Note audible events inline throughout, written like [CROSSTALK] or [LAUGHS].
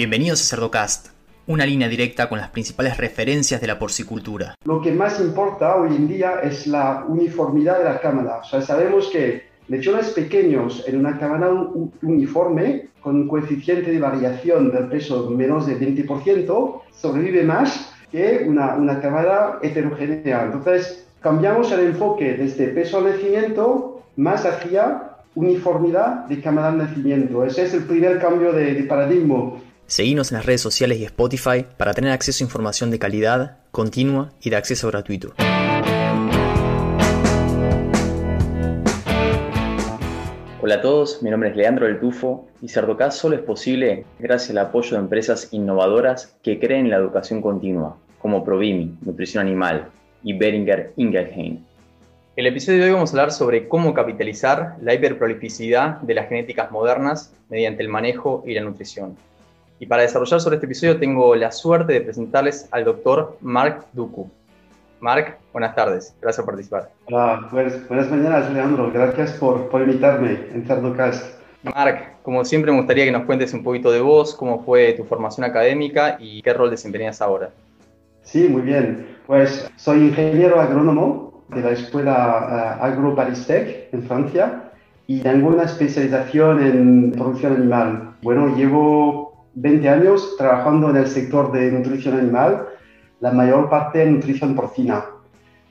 Bienvenidos a Cerdocast, una línea directa con las principales referencias de la porcicultura. Lo que más importa hoy en día es la uniformidad de la cámara. O sea, sabemos que lechones pequeños en una cámara uniforme, con un coeficiente de variación del peso menos de 20%, sobrevive más que una, una cámara heterogénea. Entonces, cambiamos el enfoque desde peso al nacimiento más hacia uniformidad de cámara al nacimiento. Ese es el primer cambio de, de paradigma Seguinos en las redes sociales y Spotify para tener acceso a información de calidad, continua y de acceso gratuito. Hola a todos, mi nombre es Leandro del Tufo y Cerdocast solo es posible gracias al apoyo de empresas innovadoras que creen en la educación continua, como Provimi, Nutrición Animal, y Beringer Ingelheim. En el episodio de hoy vamos a hablar sobre cómo capitalizar la hiperprolificidad de las genéticas modernas mediante el manejo y la nutrición. Y para desarrollar sobre este episodio tengo la suerte de presentarles al doctor Mark Duku. Mark, buenas tardes, gracias por participar. Hola, buenas, buenas mañanas, Leandro, gracias por, por invitarme en Cerdocast. Mark, como siempre me gustaría que nos cuentes un poquito de vos, cómo fue tu formación académica y qué rol desempeñas ahora. Sí, muy bien. Pues soy ingeniero agrónomo de la escuela uh, Agro Paristech en Francia y tengo una especialización en producción animal. Bueno, llevo 20 años trabajando en el sector de nutrición animal, la mayor parte en nutrición porcina.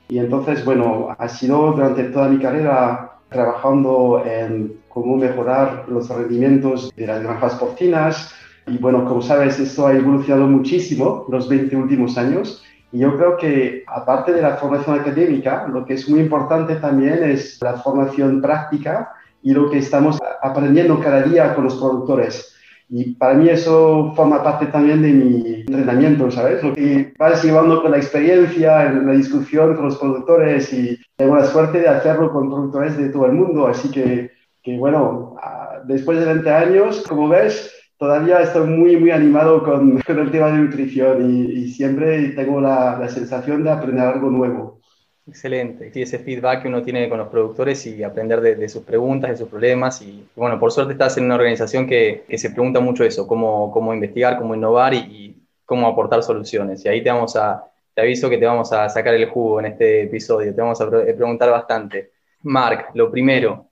Y entonces, bueno, ha sido durante toda mi carrera trabajando en cómo mejorar los rendimientos de las granjas porcinas. Y bueno, como sabes, esto ha evolucionado muchísimo los 20 últimos años. Y yo creo que aparte de la formación académica, lo que es muy importante también es la formación práctica y lo que estamos aprendiendo cada día con los productores. Y para mí eso forma parte también de mi entrenamiento, ¿sabes? Lo que vas llevando con la experiencia, en la discusión con los productores y tengo la suerte de hacerlo con productores de todo el mundo. Así que, que bueno, después de 20 años, como ves, todavía estoy muy, muy animado con, [LAUGHS] con el tema de nutrición y, y siempre tengo la, la sensación de aprender algo nuevo. Excelente. Y ese feedback que uno tiene con los productores y aprender de, sus preguntas, de sus problemas. Y bueno, por suerte estás en una organización que, que se pregunta mucho eso, cómo, cómo investigar, cómo innovar y, cómo aportar soluciones. Y ahí te vamos a, te aviso que te vamos a sacar el jugo en este episodio, te vamos a preguntar bastante. Mark, lo primero,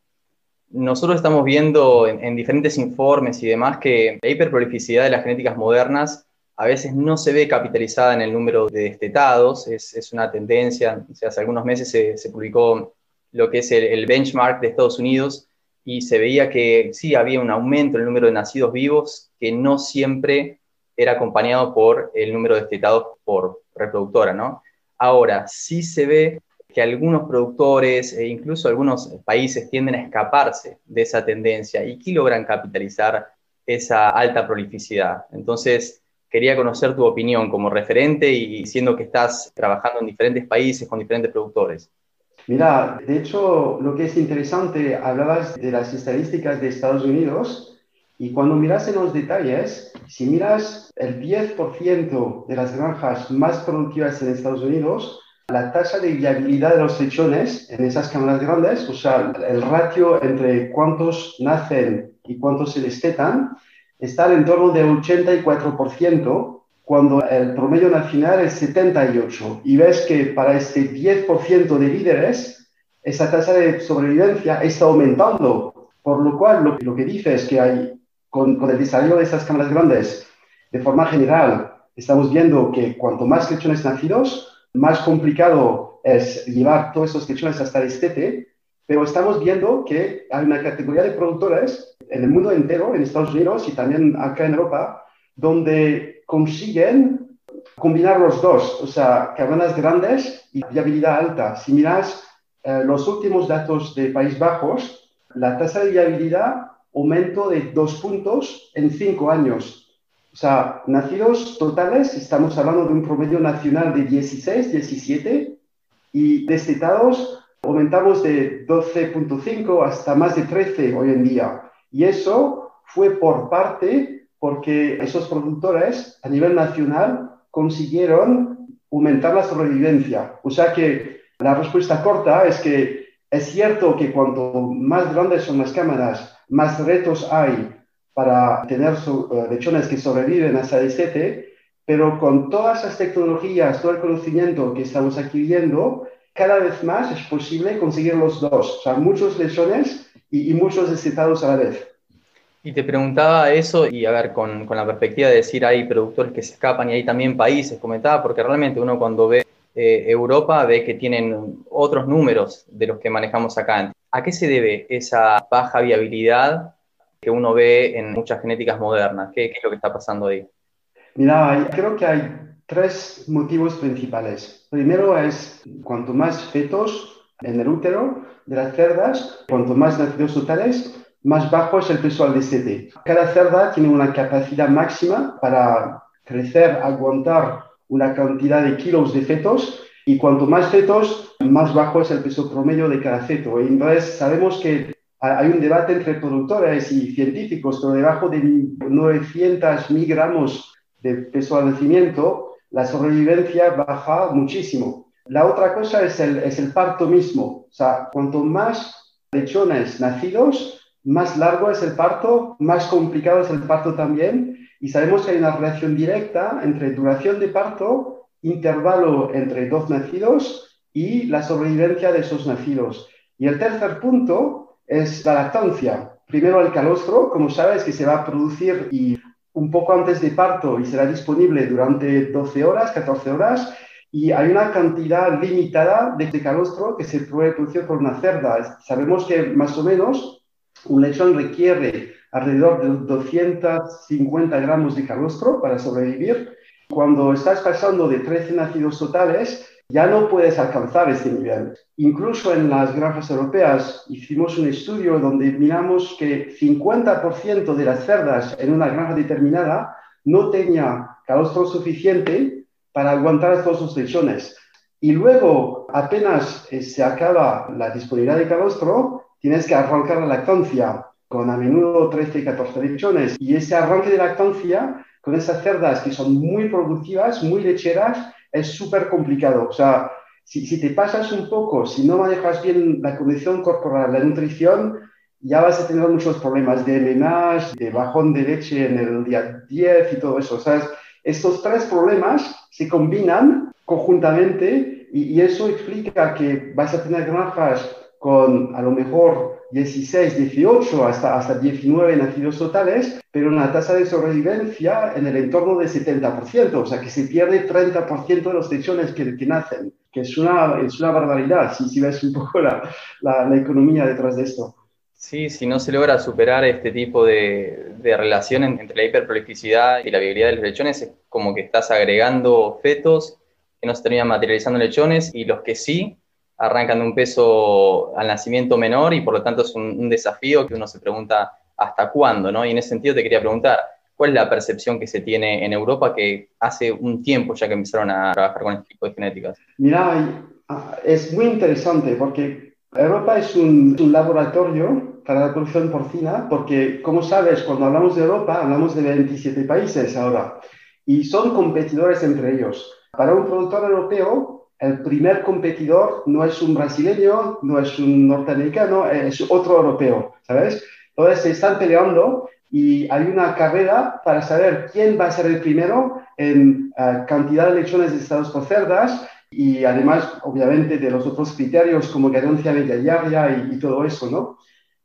nosotros estamos viendo en, en diferentes informes y demás que la hiperprolificidad de las genéticas modernas a veces no se ve capitalizada en el número de destetados, es, es una tendencia, hace algunos meses se, publicó lo que es el, benchmark de Estados Unidos y se veía que sí había un aumento en el número de nacidos vivos que no siempre era acompañado por el número de destetados por reproductora, ¿no? Ahora, sí se ve que algunos productores e incluso algunos países tienden a escaparse de esa tendencia y que logran capitalizar esa alta prolificidad. Entonces, quería conocer tu opinión como referente y siendo que estás trabajando en diferentes países con diferentes productores. Mira, de hecho, lo que es interesante, hablabas de las estadísticas de Estados Unidos y cuando miras en los detalles, si miras el 10% de las granjas más productivas en Estados Unidos, la tasa de viabilidad de los lechones en esas cámaras grandes, o sea, el ratio entre cuántos nacen y cuántos se destetan, está en torno del 84%, cuando el promedio nacional es 78%. Y ves que para este 10% de líderes, esa tasa de sobrevivencia está aumentando. Por lo cual, lo, que dice es que hay, con, el desarrollo de estas cámaras grandes, de forma general, estamos viendo que cuanto más lechones nacidos, más complicado es llevar todos esos lechones hasta el estete, pero estamos viendo que hay una categoría de productores en el mundo entero, en Estados Unidos y también acá en Europa, donde consiguen combinar los dos, o sea, cabanas grandes y viabilidad alta. Si miras eh, los últimos datos de Países Bajos, la tasa de viabilidad aumentó de dos puntos en cinco años. O sea, nacidos totales, estamos hablando de un promedio nacional de 16, 17, y destetados aumentamos de 12.5 hasta más de 13 hoy en día. Y eso fue por parte porque esos productores a nivel nacional consiguieron aumentar la sobrevivencia. O sea que la respuesta corta es que es cierto que cuanto más grandes son las cámaras, más retos hay para tener eh, lechones que sobreviven hasta el 7, pero con todas las tecnologías, todo el conocimiento que estamos adquiriendo, cada vez más es posible conseguir los dos, o sea, muchos lechones y, muchos destetados a la vez. Y te preguntaba eso, y a ver, con, con, la perspectiva de decir hay productores que se escapan y hay también países, comentaba, porque realmente uno cuando ve eh, Europa ve que tienen otros números de los que manejamos acá. ¿A qué se debe esa baja viabilidad que uno ve en muchas genéticas modernas? ¿Qué, es lo que está pasando ahí? Mira, creo que hay tres motivos principales. Primero es cuanto más fetos en el útero de las cerdas, cuanto más nacidos totales, más bajo es el peso al destete. Cada cerda tiene una capacidad máxima para crecer, aguantar una cantidad de kilos de fetos y cuanto más fetos, más bajo es el peso promedio de cada feto. Entonces sabemos que hay un debate entre productores y científicos, pero debajo de 900 miligramos de peso al nacimiento, la sobrevivencia baja muchísimo. La otra cosa es el, es el parto mismo. O sea, cuanto más lechones nacidos, más largo es el parto, más complicado es el parto también. Y sabemos que hay una relación directa entre duración de parto, intervalo entre dos nacidos y la sobrevivencia de esos nacidos. Y el tercer punto es la lactancia. Primero el calostro, como sabes, que se va a producir y un poco antes de parto y será disponible durante 12 horas, 14 horas, y hay una cantidad limitada de calostro que se puede producir por una cerda. Sabemos que más o menos un lechón requiere alrededor de 250 gramos de calostro para sobrevivir. Cuando estás pasando de 13 nacidos totales, ya no puedes alcanzar ese nivel. Incluso en las granjas europeas hicimos un estudio donde miramos que 50% de las cerdas en una granja determinada no tenía calostro suficiente para aguantar estos dos lechones. Y luego, apenas eh, se acaba la disponibilidad de calostro, tienes que arrancar la lactancia con a menudo 13 y 14 lechones. Y ese arranque de lactancia con esas cerdas que son muy productivas, muy lecheras, es súper complicado. O sea, si, si, te pasas un poco, si no manejas bien la condición corporal, la nutrición, ya vas a tener muchos problemas de MNASH, de bajón de leche en el día 10 y todo eso. Sea, estos tres problemas se combinan conjuntamente y eso explica que vas a tener granjas con a lo mejor 16, 18 hasta, hasta 19 nacidos totales, pero una tasa de sobrevivencia en el entorno del 70%, o sea que se pierde 30% de los lechones que, que, nacen, que es una, es una barbaridad si, si ves un poco la, la, economía detrás de esto. Sí, si no se logra superar este tipo de, de relación entre la hiperprolificidad y la viabilidad de los lechones, es como que estás agregando fetos que no se terminan materializando en lechones y los que sí arrancan de un peso al nacimiento menor y por lo tanto es un, desafío que uno se pregunta hasta cuándo, ¿no? Y en ese sentido te quería preguntar, ¿cuál es la percepción que se tiene en Europa que hace un tiempo ya que empezaron a trabajar con este tipo de genéticas? Mira, es muy interesante porque Europa es un, un laboratorio para la producción porcina porque, como sabes, cuando hablamos de Europa, hablamos de 27 países ahora y son competidores entre ellos. Para un productor europeo, el primer competidor no es un brasileño, no es un norteamericano, es otro europeo, ¿sabes? Entonces se están peleando y hay una carrera para saber quién va a ser el primero en eh, cantidad de lechones estados por cerdas y además, obviamente, de los otros criterios como ganancia media diaria y, y todo eso, ¿no?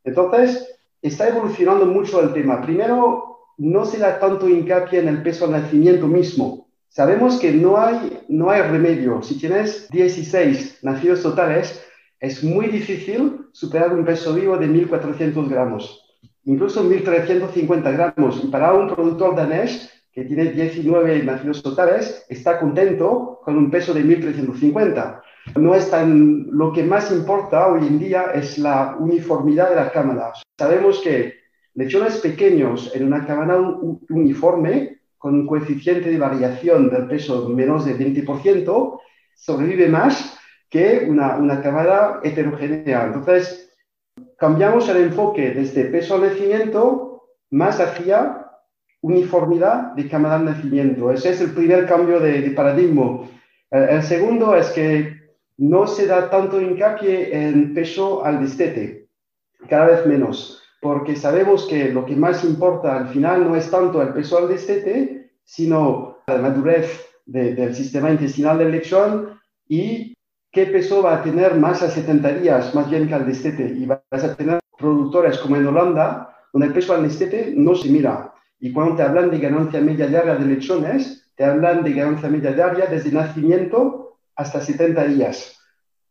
Entonces, está evolucionando mucho el tema. Primero, no se da tanto hincapié en el peso al nacimiento mismo, Sabemos que no hay, no hay remedio. Si tienes 16 nacidos totales, es muy difícil superar un peso vivo de 1.400 gramos, incluso 1.350 gramos. Y para un productor danés que tiene 19 nacidos totales, está contento con un peso de 1.350. No es tan, lo que más importa hoy en día es la uniformidad de la cámara. Sabemos que lechones pequeños en una cámara uniforme con un coeficiente de variación del peso menos de 20%, sobrevive más que una, una camada heterogénea. Entonces, cambiamos el enfoque desde peso al nacimiento más hacia uniformidad de camada al nacimiento. Ese es el primer cambio de, paradigma. El, segundo es que no se da tanto hincapié en peso al destete, cada vez menos. Porque sabemos que lo que más importa al final no es tanto el peso al destete, sino la madurez del sistema intestinal del lechón y qué peso va a tener más a 70 días, más bien que al destete. Y vas a tener productores como en Holanda, donde el peso al destete no se mira. Y cuando te hablan de ganancia media diaria de lechones, te hablan de ganancia media diaria desde nacimiento hasta 70 días.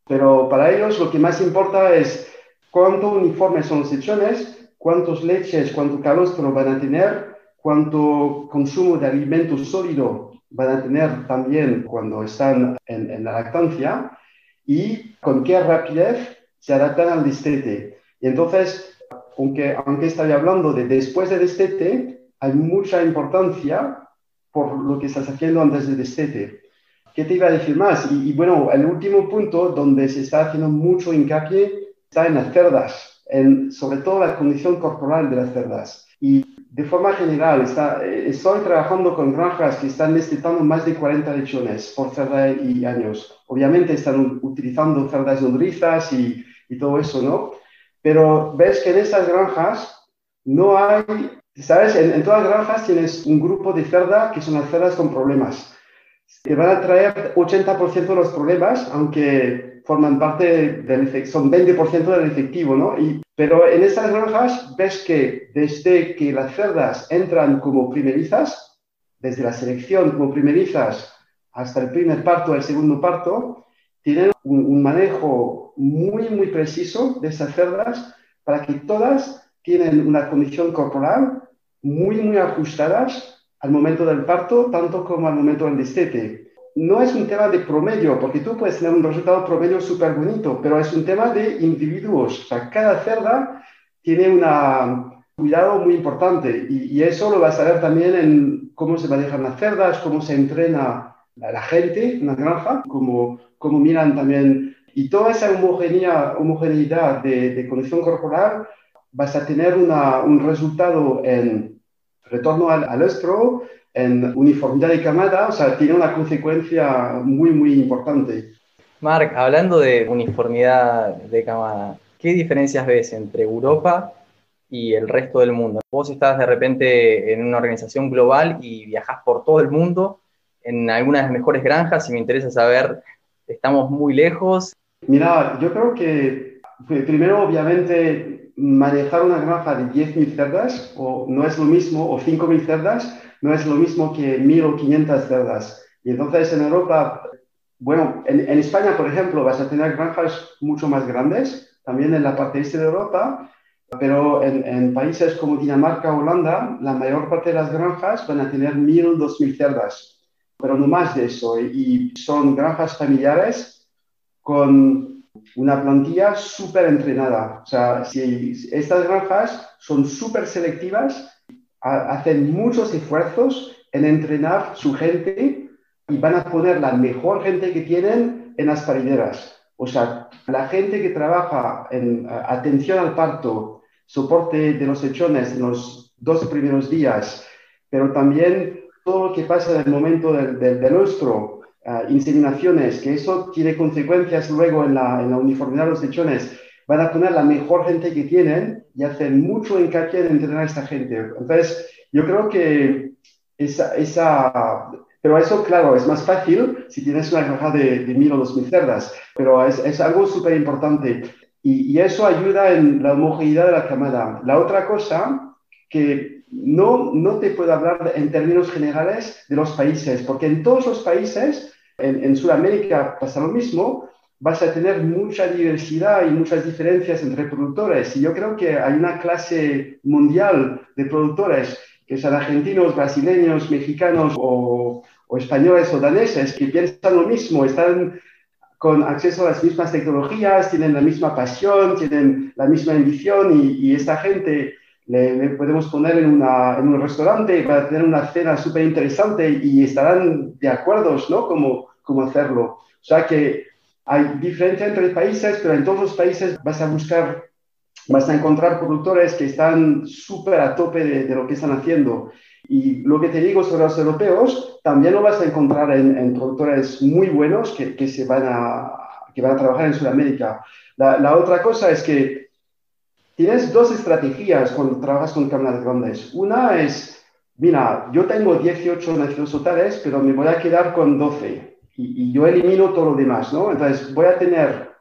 Pero para ellos lo que más importa es cuánto uniformes son los lechones, cuántos leches, cuánto calostro van a tener, cuánto consumo de alimento sólido van a tener también cuando están en, la lactancia y con qué rapidez se adaptan al destete. Y entonces, aunque, aunque estoy hablando de después del destete, hay mucha importancia por lo que estás haciendo antes del destete. ¿Qué te iba a decir más? Y, y, bueno, el último punto donde se está haciendo mucho hincapié está en las cerdas, en, sobre todo la condición corporal de las cerdas. Y de forma general, está, eh, estoy trabajando con granjas que están necesitando más de 40 lechones por cerda y años. Obviamente están utilizando cerdas nodrizas y, y todo eso, ¿no? Pero ves que en esas granjas no hay, ¿sabes? En, en, todas las granjas tienes un grupo de cerdas que son las cerdas con problemas. Te van a traer 80% de los problemas, aunque forman parte del son 20% del efectivo, ¿no? Pero en estas granjas ves que desde que las cerdas entran como primerizas, desde la selección como primerizas hasta el primer parto, el segundo parto, tienen un, un manejo muy, muy preciso de esas cerdas para que todas tienen una condición corporal muy, muy ajustadas al momento del parto, tanto como al momento del destete no es un tema de promedio, porque tú puedes tener un resultado promedio súper bonito, pero es un tema de individuos. O sea, cada cerda tiene un cuidado muy importante y, eso lo vas a ver también en cómo se manejan las cerdas, cómo se entrena la, gente en la granja, cómo, cómo miran también. Y toda esa homogeneidad de, de condición corporal vas a tener un resultado en retorno al, al estro, en uniformidad de camada, o sea, tiene una consecuencia muy, muy importante. Marc, hablando de uniformidad de camada, ¿qué diferencias ves entre Europa y el resto del mundo? Vos estás de repente en una organización global y viajás por todo el mundo, en algunas de las mejores granjas, y me interesa saber, ¿estamos muy lejos? Mira, yo creo que primero, obviamente, manejar una granja de 10.000 cerdas o no es lo mismo, o 5.000 cerdas, no es lo mismo que 1.500 cerdas. Y entonces en Europa, bueno, en, España, por ejemplo, vas a tener granjas mucho más grandes, también en la parte este de Europa, pero en, países como Dinamarca Holanda, la mayor parte de las granjas van a tener 1.000, 2.000 cerdas, pero no más de eso. Y son granjas familiares con una plantilla súper entrenada. O sea, si estas granjas son súper selectivas hacen muchos esfuerzos en entrenar su gente y van a poner la mejor gente que tienen en las parideras. O sea, la gente que trabaja en atención al parto, soporte de los hechones en los dos primeros días, pero también todo lo que pasa en el momento del, nuestro, inseminaciones, que eso tiene consecuencias luego en la, en la uniformidad de los hechones, van a poner la mejor gente que tienen y hacen mucho hincapié en entrenar a esta gente. Entonces, yo creo que esa, esa pero eso, claro, es más fácil si tienes una granja de, de mil o dos mil cerdas, pero es, es algo súper importante y, y, eso ayuda en la homogeneidad de la camada. La otra cosa que no, no te puedo hablar en términos generales de los países, porque en todos los países, en, en Sudamérica pasa lo mismo, vas a tener mucha diversidad y muchas diferencias entre productores. Y yo creo que hay una clase mundial de productores, que sean argentinos, brasileños, mexicanos o, españoles o daneses, que piensan lo mismo, están con acceso a las mismas tecnologías, tienen la misma pasión, tienen la misma ambición y, esta gente le, podemos poner en, una, en, un restaurante para tener una cena súper interesante y estarán de acuerdo, ¿no? Cómo, cómo hacerlo. O sea que hay diferencia entre países, pero en todos los países vas a buscar, vas a encontrar productores que están súper a tope de, lo que están haciendo. Y lo que te digo sobre los europeos, también lo vas a encontrar en, productores muy buenos que, se van a, que van a trabajar en Sudamérica. La, la, otra cosa es que tienes dos estrategias cuando trabajas con cámaras grandes. Una es, mira, yo tengo 18 nacidos totales, pero me voy a quedar con 12 y, yo elimino todo lo demás, ¿no? Entonces voy a tener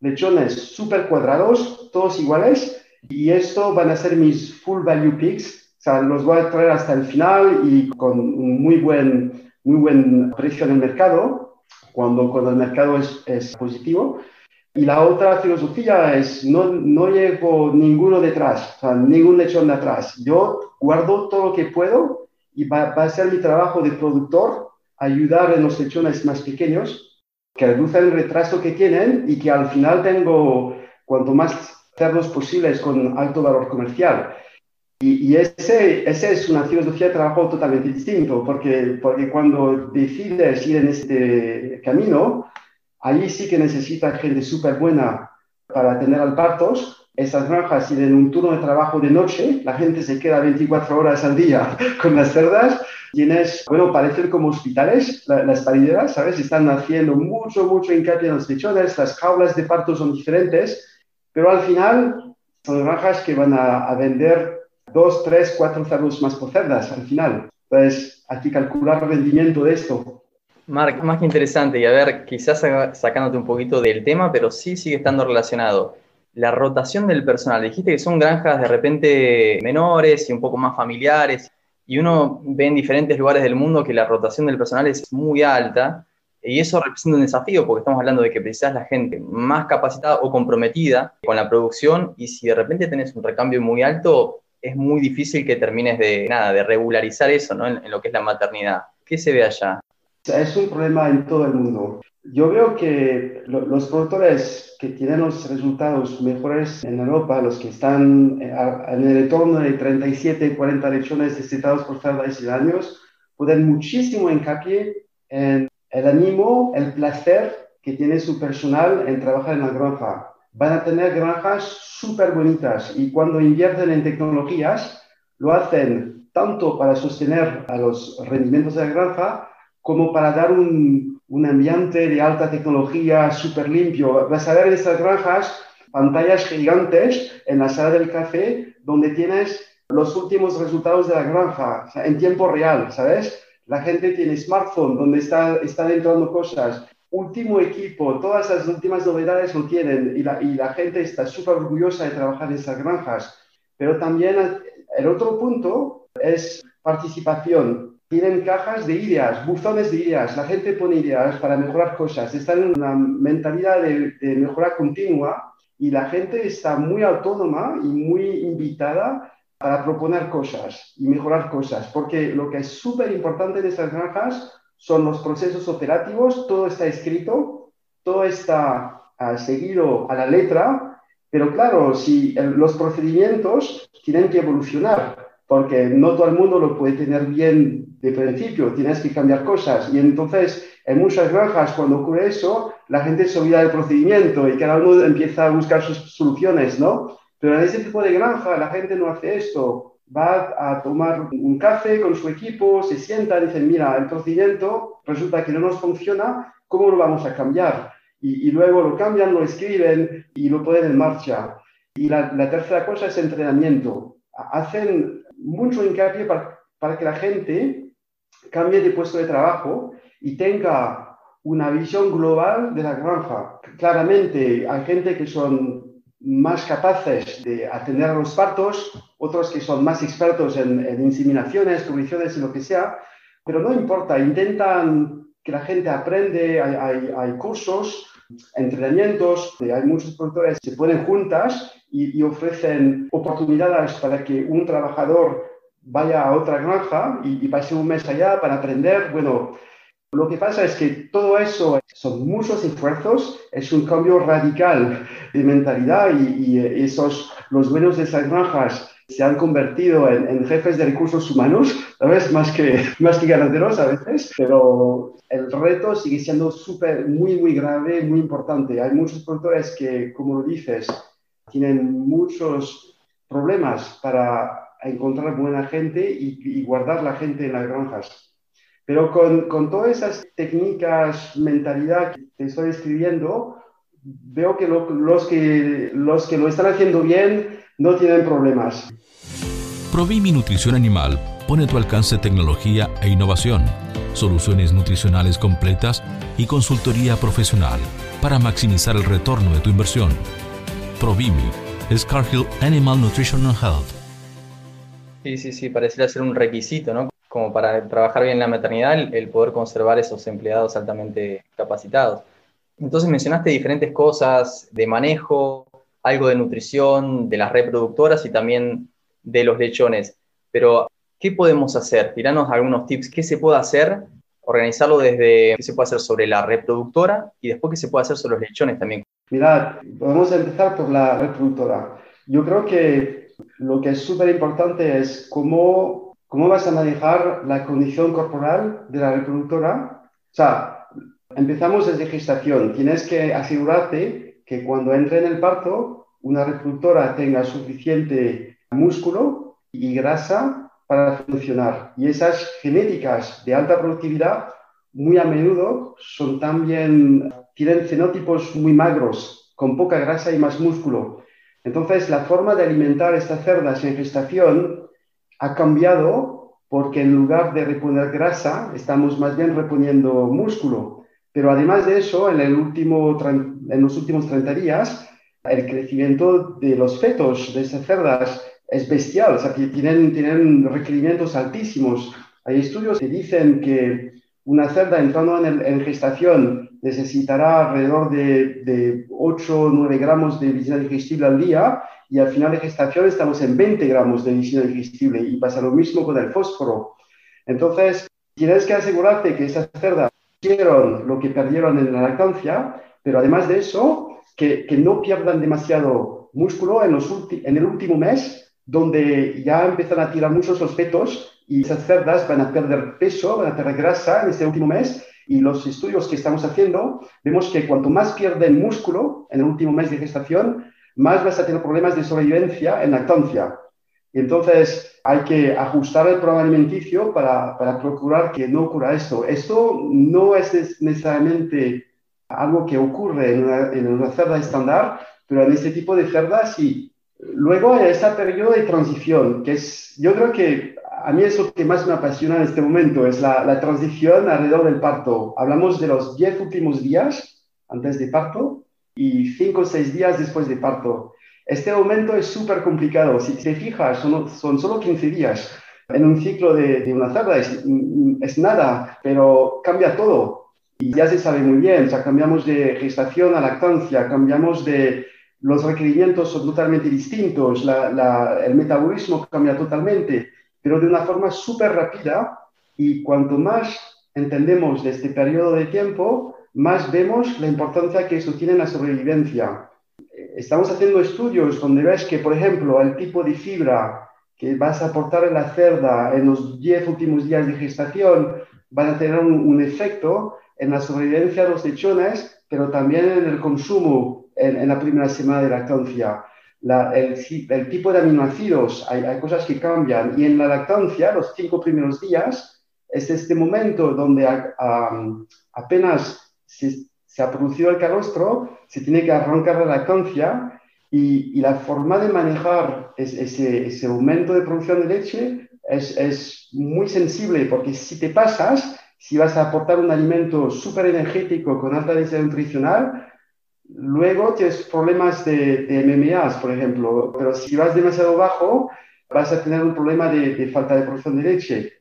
lechones súper cuadrados, todos iguales, y esto van a ser mis full value picks, o sea, los voy a traer hasta el final y con un muy buen, muy buen precio en el mercado, cuando, cuando el mercado es, es positivo. Y la otra filosofía es, no, no llevo ninguno detrás, o sea, ningún lechón de atrás. Yo guardo todo lo que puedo y va, va a ser mi trabajo de productor ayudar en los lechones más pequeños que reducen el retraso que tienen y que al final tengo cuanto más cerdos posibles con alto valor comercial. Y, y ese, ese, es una filosofía de trabajo totalmente distinto, porque, porque cuando decides ir en este camino, allí sí que necesitas gente súper buena para tener al partos. Esas granjas tienen un turno de trabajo de noche, la gente se queda 24 horas al día [LAUGHS] con las cerdas Tienes, bueno, parecen como hospitales, las parideras, ¿sabes? Están haciendo mucho, mucho hincapié en los lechones, las jaulas de parto son diferentes, pero al final son granjas que van a, vender dos, tres, cuatro cerdos más por cerdas al final. Entonces, hay que calcular el rendimiento de esto. Marc, más que interesante, y a ver, quizás sacándote un poquito del tema, pero sí sigue estando relacionado. La rotación del personal, dijiste que son granjas de repente menores y un poco más familiares. Y uno ve en diferentes lugares del mundo que la rotación del personal es muy alta y eso representa un desafío porque estamos hablando de que precisas la gente más capacitada o comprometida con la producción y si de repente tenés un recambio muy alto, es muy difícil que termines de nada, de regularizar eso ¿no? en, en lo que es la maternidad. ¿Qué se ve allá? Es un problema en todo el mundo. Yo veo que los productores que tienen los resultados mejores en Europa, los que están eh, en el entorno de 37, 40 lechones necesitados por cada 10 años, pueden muchísimo hincapié en el ánimo, el placer que tiene su personal en trabajar en la granja. Van a tener granjas súper bonitas y cuando invierten en tecnologías, lo hacen tanto para sostener a los rendimientos de la granja como para dar un, un ambiente de alta tecnología súper limpio. Vas a ver en estas granjas pantallas gigantes en la sala del café donde tienes los últimos resultados de la granja en tiempo real, ¿sabes? La gente tiene smartphone donde está, están entrando cosas. Último equipo, todas las últimas novedades lo tienen y la, y la gente está súper orgullosa de trabajar en estas granjas. Pero también el otro punto es participación tienen cajas de ideas, buzones de ideas, la gente pone ideas para mejorar cosas, están en una mentalidad de, de mejora continua y la gente está muy autónoma y muy invitada para proponer cosas y mejorar cosas, porque lo que es súper importante en estas granjas son los procesos operativos, todo está escrito, todo está uh, seguido a la letra, pero claro, si los procedimientos tienen que evolucionar, porque no todo el mundo lo puede tener bien de principio, tienes que cambiar cosas. Y entonces, en muchas granjas, cuando ocurre eso, la gente se olvida del procedimiento y cada uno empieza a buscar sus soluciones, ¿no? Pero en ese tipo de granja, la gente no hace esto. Va a tomar un café con su equipo, se sienta y dicen, mira, el procedimiento resulta que no nos funciona, ¿cómo lo vamos a cambiar? Y, y luego lo cambian, lo escriben y lo ponen en marcha. Y la, la tercera cosa es entrenamiento. Hacen mucho hincapié para, para que la gente cambie de puesto de trabajo y tenga una visión global de la granja. Claramente hay gente que son más capaces de atender a los partos, otros que son más expertos en, en inseminaciones, condiciones y lo que sea, pero no importa, intentan que la gente aprende, hay, hay, hay cursos, entrenamientos, hay muchos productores que se ponen juntas y, ofrecen oportunidades para que un trabajador vaya a otra granja y, y, pase un mes allá para aprender. Bueno, lo que pasa es que todo eso son muchos esfuerzos, es un cambio radical de mentalidad y, esos, los dueños de esas granjas se han convertido en, en, jefes de recursos humanos, ¿sabes? Más que, [LAUGHS] más que ganaderos a veces, pero el reto sigue siendo súper, muy, muy grave, muy importante. Hay muchos productores que, como lo dices, tienen muchos problemas para encontrar buena gente y, guardar la gente en las granjas. Pero con, con, todas esas técnicas, mentalidad que te estoy escribiendo, veo que, lo, los que los que lo están haciendo bien no tienen problemas. Provimi Nutrición Animal pone a tu alcance tecnología e innovación, soluciones nutricionales completas y consultoría profesional para maximizar el retorno de tu inversión. Provimi, Scarhill Animal Nutrition and Health. Sí, sí, sí, pareciera ser un requisito, ¿no? Como para trabajar bien en la maternidad, el poder conservar esos empleados altamente capacitados. Entonces mencionaste diferentes cosas de manejo, algo de nutrición, de las reproductoras y también de los lechones. Pero, ¿qué podemos hacer? Tiranos algunos tips. ¿Qué se puede hacer? Organizarlo desde qué se puede hacer sobre la reproductora y después qué se puede hacer sobre los lechones también. Mirad, vamos a empezar por la reproductora. Yo creo que lo que es súper importante es cómo, cómo vas a manejar la condición corporal de la reproductora. O sea, Empezamos desde gestación. Tienes que asegurarte que cuando entre en el parto, una reproductora tenga suficiente músculo y grasa para funcionar. Y esas genéticas de alta productividad muy a menudo son también, tienen fenotipos muy magros, con poca grasa y más músculo. Entonces, la forma de alimentar estas cerdas en gestación ha cambiado porque en lugar de reponer grasa, estamos más bien reponiendo músculo. Pero además de eso, en, los últimos 30 días, el crecimiento de los fetos de esas cerdas es bestial, o sea, tienen, tienen requerimientos altísimos. Hay estudios que dicen que una cerda entrando en, en gestación necesitará alrededor de, de 8 o 9 gramos de medicina digestible al día y al final de gestación estamos en 20 gramos de medicina digestible y pasa lo mismo con el fósforo. Entonces, tienes que asegurarte que esa cerda lo que perdieron en la lactancia, pero además de eso, que, que no pierdan demasiado músculo en, los en el último mes, donde ya empiezan a tirar muchos los fetos y esas cerdas van a perder peso, van a perder grasa en ese último mes. Y los estudios que estamos haciendo, vemos que cuanto más pierden músculo en el último mes de gestación, más vas a tener problemas de sobrevivencia en lactancia. Entonces, hay que ajustar el programa alimenticio para, procurar que no ocurra esto. Esto no es necesariamente algo que ocurre en una, cerda estándar, pero en este tipo de cerdas sí. Luego hay este periodo de transición, que es, yo creo que a mí es lo que más me apasiona en este momento, es la, transición alrededor del parto. Hablamos de los 10 últimos días antes de parto y 5 o 6 días después de parto. Este momento es súper complicado. Si te fijas, son, solo 15 días. En un ciclo de, una cerda es, es, nada, pero cambia todo. Y ya se sabe muy bien, o sea, cambiamos de gestación a lactancia, cambiamos de... Los requerimientos son totalmente distintos, el metabolismo cambia totalmente, pero de una forma súper rápida. Y cuanto más entendemos de este periodo de tiempo, más vemos la importancia que eso tiene en la sobrevivencia estamos haciendo estudios donde ves que, por ejemplo, el tipo de fibra que vas a aportar en la cerda en los 10 últimos días de gestación van a tener un, efecto en la sobrevivencia de los lechones, pero también en el consumo en, la primera semana de lactancia. El, tipo de aminoácidos, hay, cosas que cambian. Y en la lactancia, los cinco primeros días, es este momento donde apenas se, ha producido el calostro, se tiene que arrancar la lactancia y, y la forma de manejar ese, ese, aumento de producción de leche es, es, muy sensible porque si te pasas, si vas a aportar un alimento súper energético con alta densidad nutricional, luego tienes problemas de, de MMAs, por ejemplo, pero si vas demasiado bajo, vas a tener un problema de, de falta de producción de leche.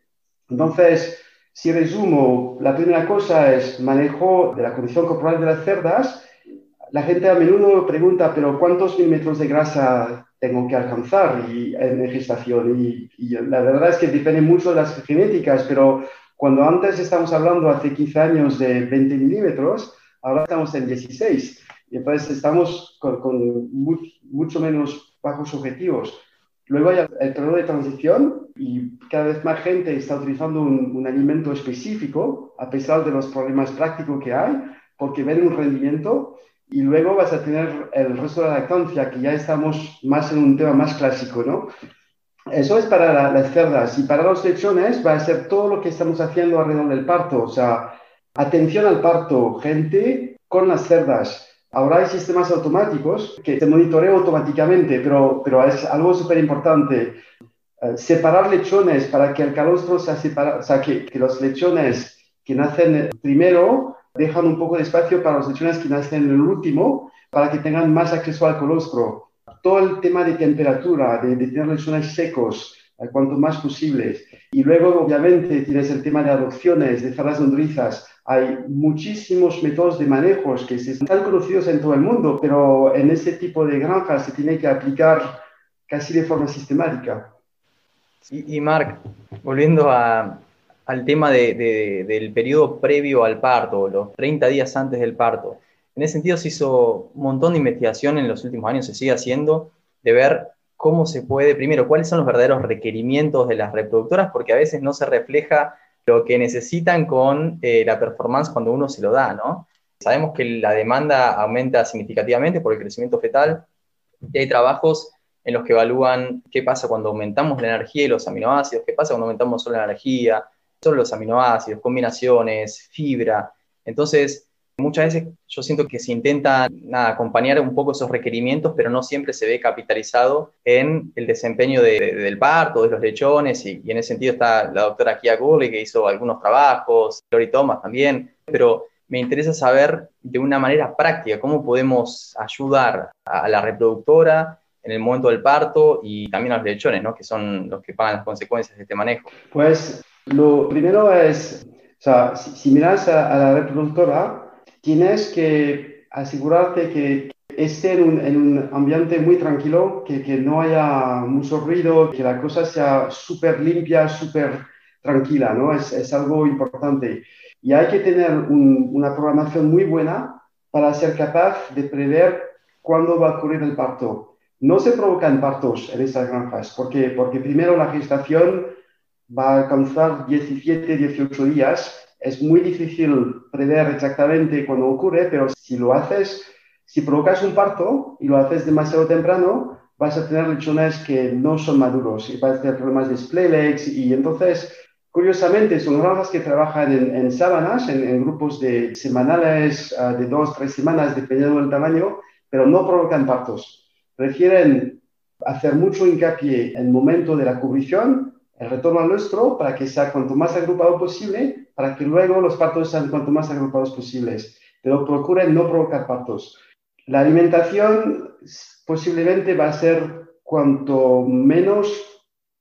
Entonces, si resumo, la primera cosa es manejo de la condición corporal de las cerdas. La gente a menudo pregunta, pero ¿cuántos milímetros de grasa tengo que alcanzar y, en gestación? Y, la verdad es que depende mucho de las genéticas, pero cuando antes estamos hablando hace 15 años de 20 milímetros, ahora estamos en 16. Y entonces estamos con, con mucho menos bajos objetivos. Luego hay el periodo de transición y cada vez más gente está utilizando un, alimento específico a pesar de los problemas prácticos que hay, porque ven un rendimiento y luego vas a tener el resto de la lactancia, que ya estamos más en un tema más clásico, ¿no? Eso es para las cerdas y para los lechones va a ser todo lo que estamos haciendo alrededor del parto, o sea, atención al parto, gente con las cerdas, Ahora hay sistemas automáticos que te monitorean automáticamente, pero, pero es algo súper importante. Eh, separar lechones para que el calostro sea separado, o sea, que, que, los lechones que nacen primero dejan un poco de espacio para los lechones que nacen en el último, para que tengan más acceso al colostro. Todo el tema de temperatura, de, de tener lechones secos, eh, cuanto más posibles. Y luego, obviamente, tienes el tema de adopciones, de cerdas nodrizas. Hay muchísimos métodos de manejos que están conocidos en todo el mundo, pero en ese tipo de granjas se tiene que aplicar casi de forma sistemática. Y, y Marc, volviendo a, al tema de, del periodo previo al parto, los 30 días antes del parto, en ese sentido se hizo un montón de investigación en los últimos años, se sigue haciendo, de ver cómo se puede, primero, cuáles son los verdaderos requerimientos de las reproductoras, porque a veces no se refleja lo que necesitan con eh, la performance cuando uno se lo da, ¿no? Sabemos que la demanda aumenta significativamente por el crecimiento fetal y hay trabajos en los que evalúan qué pasa cuando aumentamos la energía y los aminoácidos, qué pasa cuando aumentamos solo la energía, solo los aminoácidos, combinaciones, fibra. Entonces, muchas veces yo siento que se intenta acompañar un poco esos requerimientos, pero no siempre se ve capitalizado en el desempeño del parto, de los lechones, y, en ese sentido está la doctora Kia Gurley, que hizo algunos trabajos, Lori Thomas también, pero me interesa saber de una manera práctica cómo podemos ayudar a la reproductora en el momento del parto y también a los lechones, ¿no? que son los que pagan las consecuencias de este manejo. Pues lo primero es, o sea, si, miras a, la reproductora, tienes que asegurarte que esté en un, en un ambiente muy tranquilo, que, que, no haya mucho ruido, que la cosa sea súper limpia, súper tranquila, ¿no? Es, es, algo importante. Y hay que tener una programación muy buena para ser capaz de prever cuándo va a ocurrir el parto. No se provocan partos en estas granjas, porque, porque primero la gestación va a alcanzar 17, 18 días. Es muy difícil prever exactamente cuándo ocurre, pero si lo haces, si provocas un parto y lo haces demasiado temprano, vas a tener lechones que no son maduros y vas a tener problemas de splay legs y entonces, curiosamente, son granjas que trabajan en, sábanas, en, grupos de semanales, ah, de dos, tres semanas, dependiendo del tamaño, pero no provocan partos. Prefieren hacer mucho hincapié en el momento de la cubrición el retorno al nuestro para que sea cuanto más agrupado posible, para que luego los partos sean cuanto más agrupados posibles. Pero procuren no provocar partos. La alimentación posiblemente va a ser cuanto menos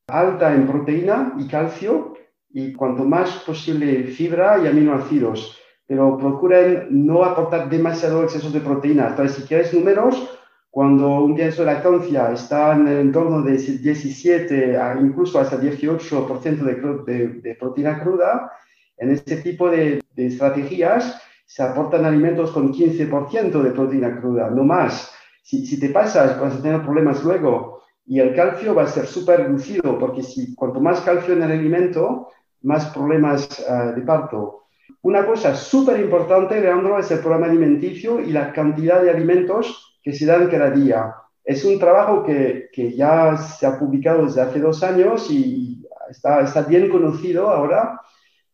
alta en proteína y calcio y cuanto más posible fibra y aminoácidos. Pero procuren no aportar demasiado exceso de proteína. Entonces, si quieres números, cuando un pienso de lactancia está en el entorno de 17 incluso hasta 18% de, de, proteína cruda, en este tipo de, estrategias se aportan alimentos con 15% de proteína cruda, no más. Si, si, te pasas, vas a tener problemas luego. Y el calcio va a ser súper reducido, porque si, cuanto más calcio en el alimento, más problemas ah, de parto. Una cosa súper importante, Leandro, es el programa alimenticio y la cantidad de alimentos que se dan cada día. Es un trabajo que, que ya se ha publicado desde hace dos años y está, está bien conocido ahora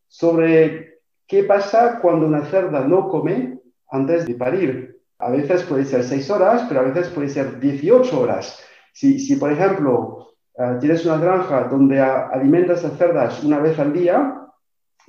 sobre qué pasa cuando una cerda no come antes de parir. A veces puede ser seis horas, pero a veces puede ser 18 horas. Si, si por ejemplo, eh, tienes una granja donde alimentas a cerdas una vez al día,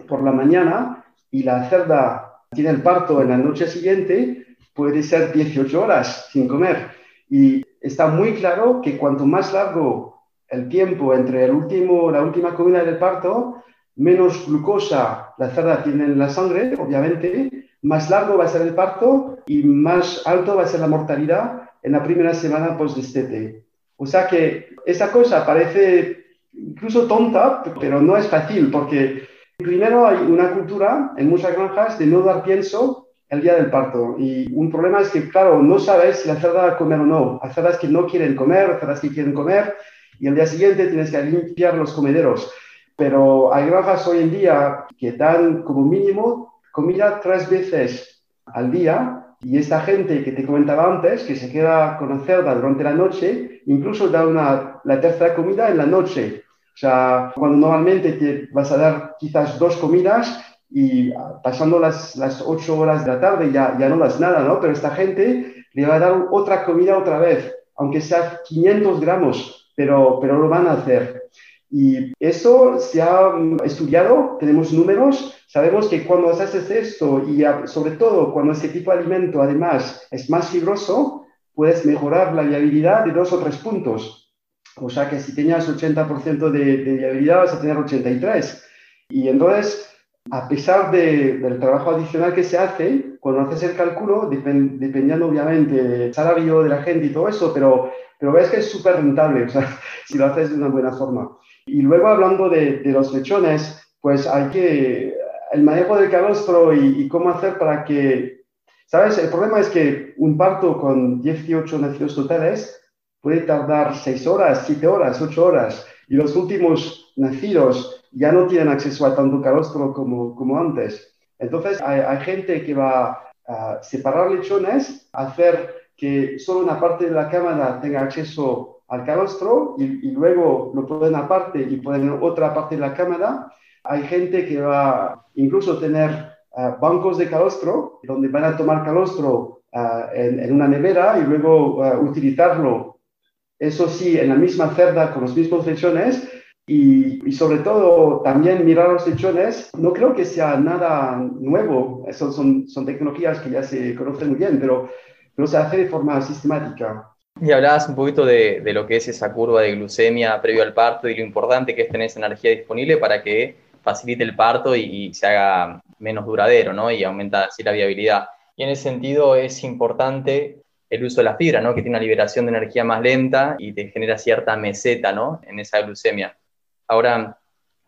por la mañana, y la cerda tiene el parto en la noche siguiente, puede ser 18 horas sin comer. Y está muy claro que cuanto más largo el tiempo entre el último, la última comida del parto, menos glucosa la cerda tiene en la sangre, obviamente, más largo va a ser el parto y más alto va a ser la mortalidad en la primera semana post-destete. O sea que esa cosa parece incluso tonta, pero no es fácil porque primero hay una cultura en muchas granjas de no dar pienso el día del parto. Y un problema es que, claro, no sabes si la cerda va a comer o no. Hay cerdas que no quieren comer, cerdas que quieren comer, y el día siguiente tienes que limpiar los comederos. Pero hay granjas hoy en día que dan como mínimo comida tres veces al día y esta gente que te comentaba antes, que se queda con la cerda durante la noche, incluso da una, la tercera comida en la noche. O sea, cuando normalmente te vas a dar quizás dos comidas, y pasando las, las 8 horas de la tarde ya, ya no das nada, ¿no? Pero esta gente le va a dar otra comida otra vez, aunque sea 500 gramos, pero, pero lo van a hacer. Y eso se ha estudiado, tenemos números, sabemos que cuando haces esto y sobre todo cuando ese tipo de alimento además es más fibroso, puedes mejorar la viabilidad de dos o tres puntos. O sea que si tenías 80% de, de viabilidad vas a tener 83. Y entonces, a pesar del trabajo adicional que se hace, cuando haces el cálculo, dependiendo obviamente del salario de la gente y todo eso, pero, pero ves que es súper rentable, o sea, [LAUGHS] si lo haces de una buena forma. Y luego hablando de, los lechones, pues hay que, el manejo del calostro y, cómo hacer para que, ¿sabes? El problema es que un parto con 18 nacidos totales puede tardar 6 horas, 7 horas, 8 horas, y los últimos nacidos ya no tienen acceso a tanto calostro como, como antes. Entonces hay, gente que va a separar lechones, hacer que solo una parte de la cámara tenga acceso al calostro y, luego lo ponen aparte y ponen otra parte de la cámara. Hay gente que va incluso a tener eh, bancos de calostro donde van a tomar calostro eh, en, una nevera y luego eh, utilizarlo, eso sí, en la misma cerda con los mismos lechones. Y, sobre todo también mirar los lechones, no creo que sea nada nuevo, eso son, son tecnologías que ya se conocen muy bien, pero, pero se hace de forma sistemática. Y hablabas un poquito de, lo que es esa curva de glucemia previo al parto y lo importante que es tener esa energía disponible para que facilite el parto y, se haga menos duradero, ¿no? Y aumenta así la viabilidad. Y en ese sentido es importante el uso de la fibra, ¿no? Que tiene una liberación de energía más lenta y te genera cierta meseta, ¿no? En esa glucemia. Ahora,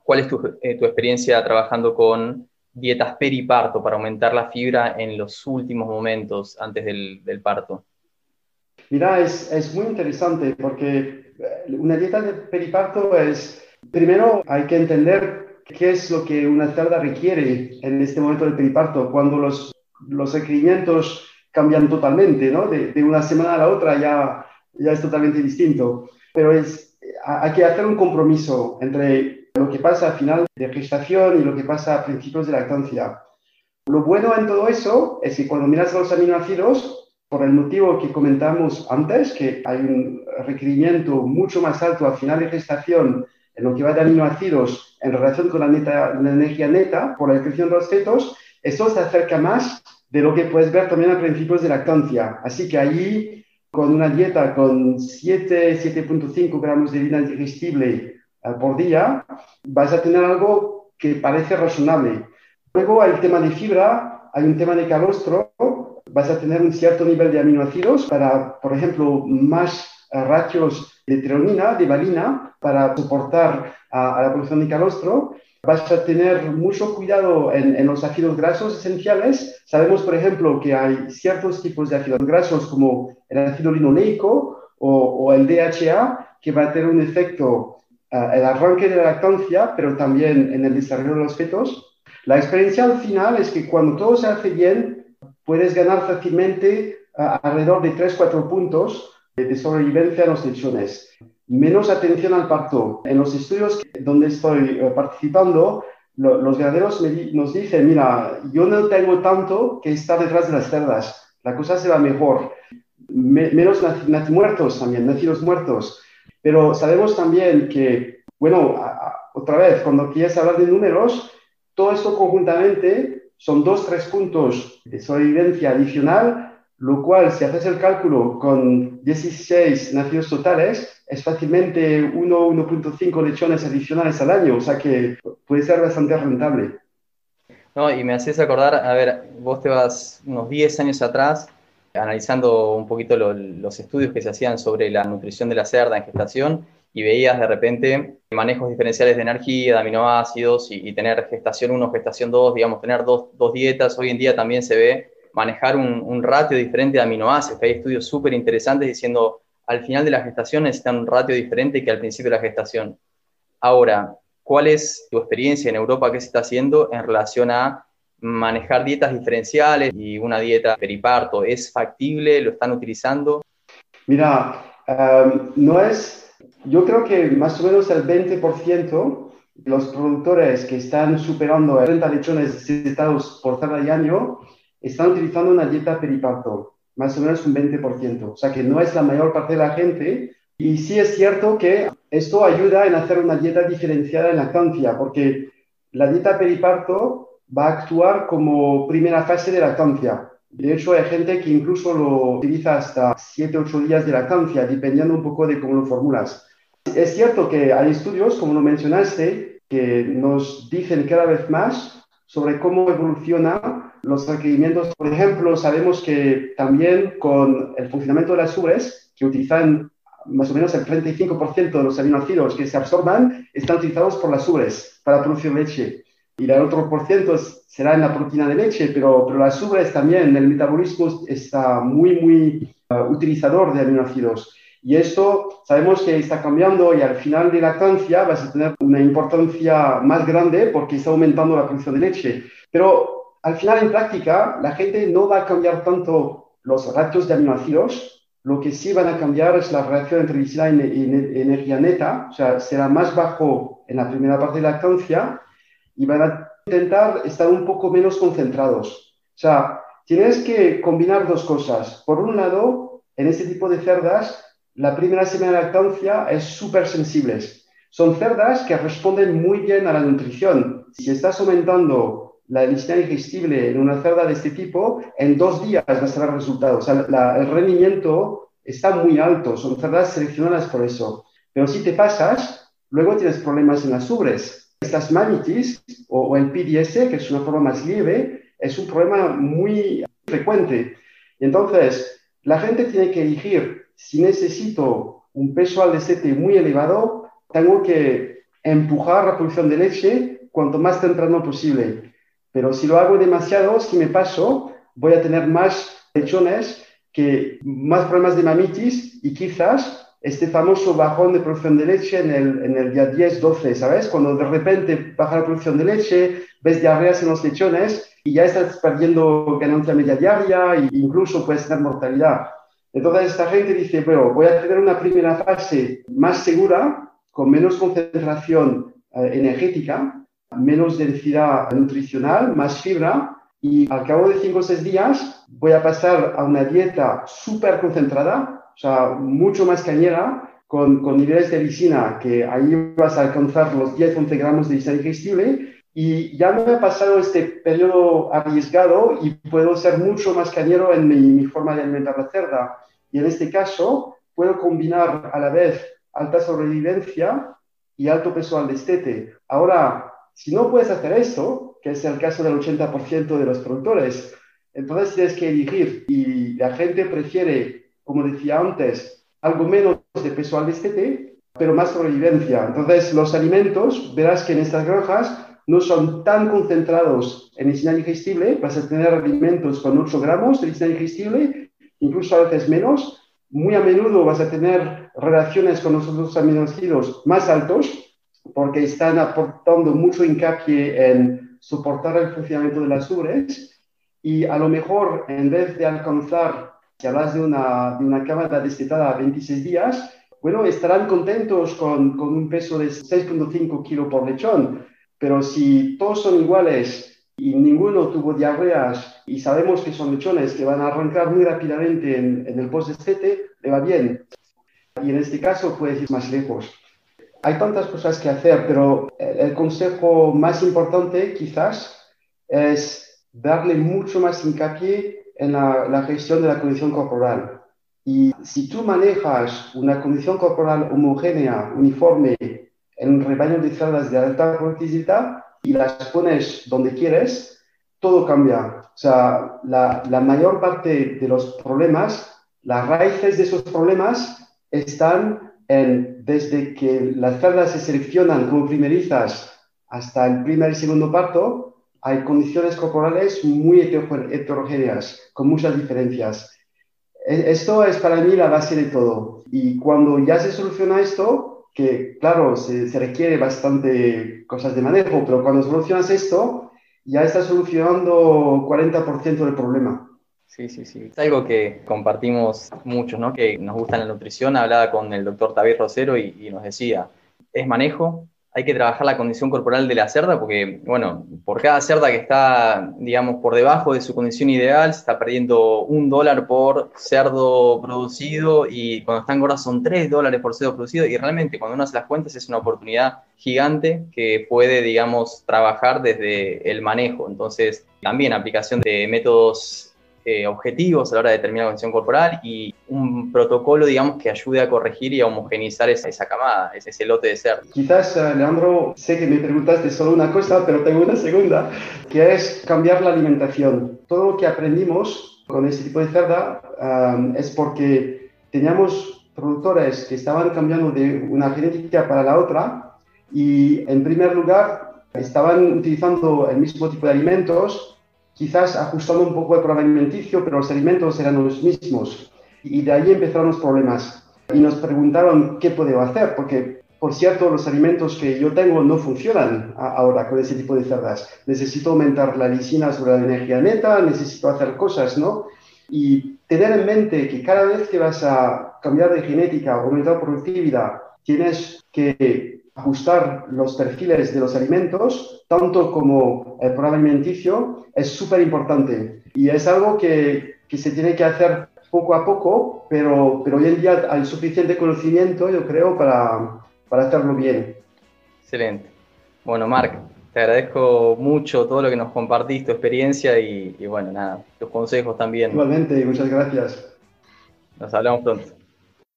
¿cuál es tu, eh, experiencia trabajando con dietas periparto para aumentar la fibra en los últimos momentos antes del parto? Mira, es, es muy interesante porque eh, una dieta de periparto es, primero hay que entender qué es lo que una cerda requiere en este momento del periparto, cuando los, los requerimientos cambian totalmente, ¿no? De, de, una semana a la otra ya, ya es totalmente distinto. Pero es, hay que hacer un compromiso entre lo que pasa al final de gestación y lo que pasa a principios de lactancia. Lo bueno en todo eso es que cuando miras los aminoácidos, por el motivo que comentamos antes, que hay un requerimiento mucho más alto al final de gestación en lo que va de aminoácidos en relación con la, neta, energía neta por la descripción de los fetos, eso se acerca más de lo que puedes ver también a principios de lactancia. Así que allí, con una dieta con 7, 7.5 gramos de harina digestible eh, por día, vas a tener algo que parece razonable. Luego hay el tema de fibra, hay un tema de calostro, vas a tener un cierto nivel de aminoácidos para, por ejemplo, más eh, ratios de treonina, de valina, para soportar a, la producción de calostro. Vas a tener mucho cuidado en, los ácidos grasos esenciales. Sabemos, por ejemplo, que hay ciertos tipos de ácidos grasos como el ácido linoleico o, el DHA que va a tener un efecto en eh, el arranque de la lactancia, pero también en el desarrollo de los fetos. La experiencia al final es que cuando todo se hace bien, puedes ganar fácilmente alrededor de 3-4 puntos de sobrevivencia en los lechones. Menos atención al parto. En los estudios donde estoy eh, participando, los ganaderos nos dicen, mira, yo no tengo tanto que estar detrás de las cerdas, la cosa se va mejor. menos muertos también, nacidos muertos. Pero sabemos también que, bueno, otra vez, cuando quieres hablar de números, todo esto conjuntamente son dos, tres puntos de sobrevivencia adicional, lo cual, si haces el cálculo con 16 nacidos totales, es fácilmente 1, 1.5 lechones adicionales al año, o sea que puede ser bastante rentable. No, y me haces acordar, a ver, vos te vas unos 10 años atrás, analizando un poquito los estudios que se hacían sobre la nutrición de la cerda en gestación, y veías de repente manejos diferenciales de energía, de aminoácidos y, tener gestación 1, gestación 2, digamos, tener dos, dos, dietas. Hoy en día también se ve manejar un, un ratio diferente de aminoácidos, que hay estudios súper interesantes diciendo al final de la gestación necesitan un ratio diferente que al principio de la gestación. Ahora, ¿cuál es tu experiencia en Europa? ¿Qué se está haciendo en relación a manejar dietas diferenciales y una dieta periparto? ¿Es factible? ¿Lo están utilizando? Mira, eh, no es yo creo que más o menos el 20% los productores que están superando 30 lechones necesitados por cada año están utilizando una dieta periparto, más o menos un 20%. O sea que no es la mayor parte de la gente. Y sí es cierto que esto ayuda en hacer una dieta diferenciada en lactancia, porque la dieta periparto va a actuar como primera fase de lactancia. De hecho, hay gente que incluso lo utiliza hasta 7-8 días de lactancia, dependiendo un poco de cómo lo formulas. Es cierto que hay estudios, como lo mencionaste, que nos dicen cada vez más sobre cómo evoluciona los requerimientos. Por ejemplo, sabemos que también con el funcionamiento de las ubres, que utilizan más o menos el 35% de los aminoácidos que se absorban, están utilizados por las ubres para producir leche. Y el otro por ciento será en la proteína de leche, pero, pero las ubres también, el metabolismo está muy, muy uh, utilizador de aminoácidos. Y esto sabemos que está cambiando y al final de la lactancia vas a tener una importancia más grande porque está aumentando la producción de leche. Pero al final en práctica la gente no va a cambiar tanto los ratios de aminoácidos, lo que sí van a cambiar es la relación entre viscosidad y, energía neta, o sea, será más bajo en la primera parte de la lactancia y van a intentar estar un poco menos concentrados. O sea, tienes que combinar dos cosas. Por un lado, en este tipo de cerdas, la primera semana de lactancia es súper sensibles. Son cerdas que responden muy bien a la nutrición. Si estás aumentando la densidad digestible en una cerda de este tipo, en dos días vas a ver resultados. O sea, el rendimiento está muy alto. Son cerdas seleccionadas por eso. Pero si te pasas, luego tienes problemas en las ubres. Estas mamitis o, o el PDS, que es una forma más leve, es un problema muy frecuente. Y entonces, la gente tiene que elegir si necesito un peso al destete muy elevado, tengo que empujar la producción de leche cuanto más temprano posible. Pero si lo hago demasiado, si me paso, voy a tener más lechones, que, más problemas de mamitis y quizás este famoso bajón de producción de leche en el, en el día 10-12, ¿sabes? Cuando de repente baja la producción de leche, ves diarreas en los lechones y ya estás perdiendo ganancia media diaria e incluso puedes tener mortalidad. Entonces esta gente dice, bueno, voy a tener una primera fase más segura, con menos concentración eh, energética, menos densidad nutricional, más fibra, y al cabo de 5 o 6 días voy a pasar a una dieta súper concentrada, o sea, mucho más cañera, con, con, niveles de lisina que ahí vas a alcanzar los 10-11 gramos de lisina digestible y ya me he pasado este periodo arriesgado y puedo ser mucho más cañero en mi, forma de alimentar la cerda. Y en este caso, puedo combinar a la vez alta sobrevivencia y alto peso al destete. Ahora, si no puedes hacer esto, que es el caso del 80% de los productores, entonces tienes que elegir y la gente prefiere, como decía antes, algo menos de peso al destete, pero más sobrevivencia. Entonces, los alimentos, verás que en estas granjas no son tan concentrados en lisina digestible, vas a tener alimentos con 8 gramos de lisina digestible, incluso a veces menos. Muy a menudo vas a tener relaciones con los otros aminoácidos más altos, porque están aportando mucho hincapié en soportar el funcionamiento de las ubres. Y a lo mejor, en vez de alcanzar, si hablas de una, de una cámara destetada a 26 días, bueno, estarán contentos con, con un peso de 6.5 kilos por lechón, pero si todos son iguales y ninguno tuvo diarreas y sabemos que son lechones que van a arrancar muy rápidamente en, el post-estete, le va bien. Y en este caso puedes ir más lejos. Hay tantas cosas que hacer, pero el consejo más importante quizás es darle mucho más hincapié en la, la gestión de la condición corporal. Y si tú manejas una condición corporal homogénea, uniforme, en un rebaño de cerdas de alta productividad y las pones donde quieres, todo cambia. O sea, la, la, mayor parte de los problemas, las raíces de esos problemas están en, desde que las cerdas se seleccionan como primerizas hasta el primer y segundo parto, hay condiciones corporales muy heterogéneas, con muchas diferencias. E, esto es para mí la base de todo. Y cuando ya se soluciona esto, que claro, se, requiere bastante cosas de manejo, pero cuando solucionas esto, ya estás solucionando 40% del problema. Sí, sí, sí. Es algo que compartimos muchos, ¿no? Que nos gusta la nutrición. Hablaba con el doctor David Rosero y, nos decía, es manejo, hay que trabajar la condición corporal de la cerda porque, bueno, por cada cerda que está, digamos, por debajo de su condición ideal, se está perdiendo un dólar por cerdo producido y cuando están gordas son tres dólares por cerdo producido y realmente cuando uno hace las cuentas es una oportunidad gigante que puede, digamos, trabajar desde el manejo. Entonces, también aplicación de métodos eh, objetivos a la hora de determinar la condición corporal y un protocolo, digamos, que ayude a corregir y a homogenizar esa, esa camada, ese, lote de ser. Quizás, eh, Leandro, sé que me preguntaste solo una cosa, pero tengo una segunda, que es cambiar la alimentación. Todo lo que aprendimos con este tipo de cerda um, es porque teníamos productores que estaban cambiando de una genética para la otra y, en primer lugar, estaban utilizando el mismo tipo de alimentos quizás ajustando un poco el programa alimenticio, pero los alimentos eran los mismos. Y de ahí empezaron los problemas. Y nos preguntaron qué podemos hacer, porque, por cierto, los alimentos que yo tengo no funcionan ahora con ese tipo de cerdas. Necesito aumentar la lisina sobre la energía neta, necesito hacer cosas, ¿no? Y tener en mente que cada vez que vas a cambiar de genética, aumentar productividad, tienes que ajustar los perfiles de los alimentos, tanto como el programa alimenticio, es súper importante. Y es algo que, que, se tiene que hacer poco a poco, pero, pero hoy en día hay suficiente conocimiento, yo creo, para, para hacerlo bien. Excelente. Bueno, Marc, te agradezco mucho todo lo que nos compartiste, tu experiencia y, y bueno, nada, tus consejos también. Igualmente, muchas gracias. Nos hablamos pronto.